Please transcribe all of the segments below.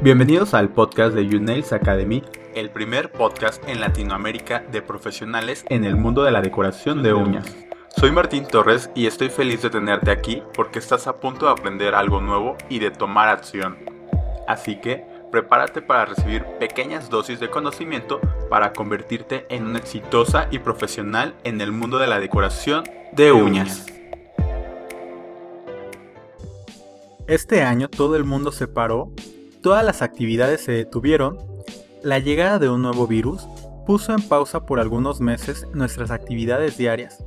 Bienvenidos al podcast de YouNails Academy, el primer podcast en Latinoamérica de profesionales en el mundo de la decoración de uñas. Soy Martín Torres y estoy feliz de tenerte aquí porque estás a punto de aprender algo nuevo y de tomar acción. Así que prepárate para recibir pequeñas dosis de conocimiento para convertirte en una exitosa y profesional en el mundo de la decoración de uñas. Este año todo el mundo se paró todas las actividades se detuvieron, la llegada de un nuevo virus puso en pausa por algunos meses nuestras actividades diarias.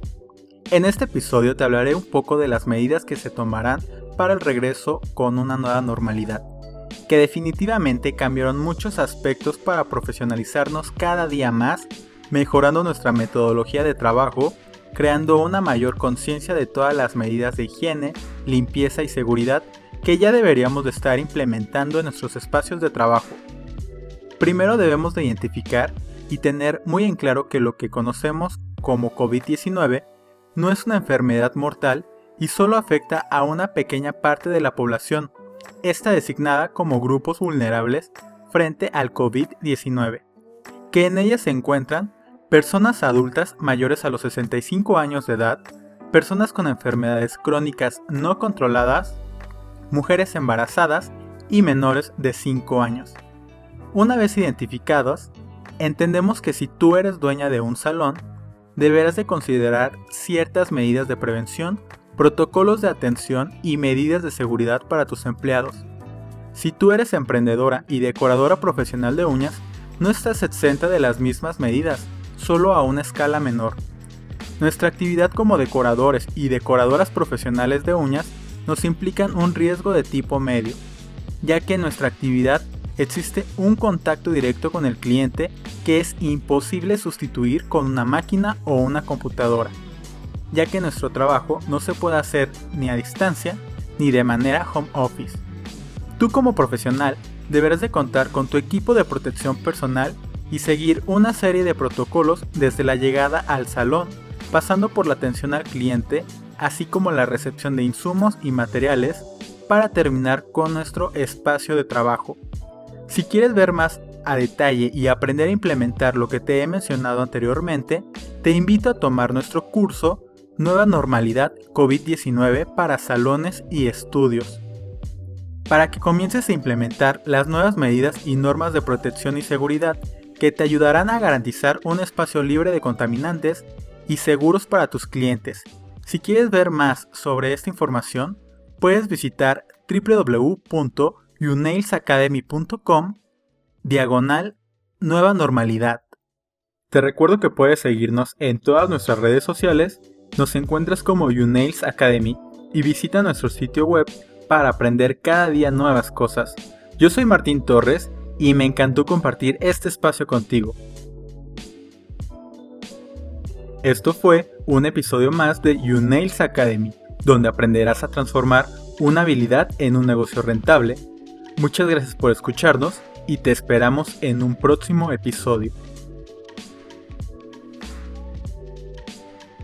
En este episodio te hablaré un poco de las medidas que se tomarán para el regreso con una nueva normalidad, que definitivamente cambiaron muchos aspectos para profesionalizarnos cada día más, mejorando nuestra metodología de trabajo, creando una mayor conciencia de todas las medidas de higiene, limpieza y seguridad que ya deberíamos de estar implementando en nuestros espacios de trabajo. Primero debemos de identificar y tener muy en claro que lo que conocemos como COVID-19 no es una enfermedad mortal y solo afecta a una pequeña parte de la población, esta designada como grupos vulnerables frente al COVID-19, que en ella se encuentran personas adultas mayores a los 65 años de edad, personas con enfermedades crónicas no controladas, mujeres embarazadas y menores de 5 años. Una vez identificados, entendemos que si tú eres dueña de un salón, deberás de considerar ciertas medidas de prevención, protocolos de atención y medidas de seguridad para tus empleados. Si tú eres emprendedora y decoradora profesional de uñas, no estás exenta de las mismas medidas, solo a una escala menor. Nuestra actividad como decoradores y decoradoras profesionales de uñas nos implican un riesgo de tipo medio, ya que en nuestra actividad existe un contacto directo con el cliente que es imposible sustituir con una máquina o una computadora, ya que nuestro trabajo no se puede hacer ni a distancia ni de manera home office. Tú como profesional deberás de contar con tu equipo de protección personal y seguir una serie de protocolos desde la llegada al salón, pasando por la atención al cliente así como la recepción de insumos y materiales para terminar con nuestro espacio de trabajo. Si quieres ver más a detalle y aprender a implementar lo que te he mencionado anteriormente, te invito a tomar nuestro curso Nueva Normalidad COVID-19 para salones y estudios. Para que comiences a implementar las nuevas medidas y normas de protección y seguridad que te ayudarán a garantizar un espacio libre de contaminantes y seguros para tus clientes si quieres ver más sobre esta información, puedes visitar www.unailsacademy.com diagonal nueva normalidad. Te recuerdo que puedes seguirnos en todas nuestras redes sociales, nos encuentras como Unails Academy y visita nuestro sitio web para aprender cada día nuevas cosas. Yo soy Martín Torres y me encantó compartir este espacio contigo. Esto fue un episodio más de YouNails Academy, donde aprenderás a transformar una habilidad en un negocio rentable. Muchas gracias por escucharnos y te esperamos en un próximo episodio.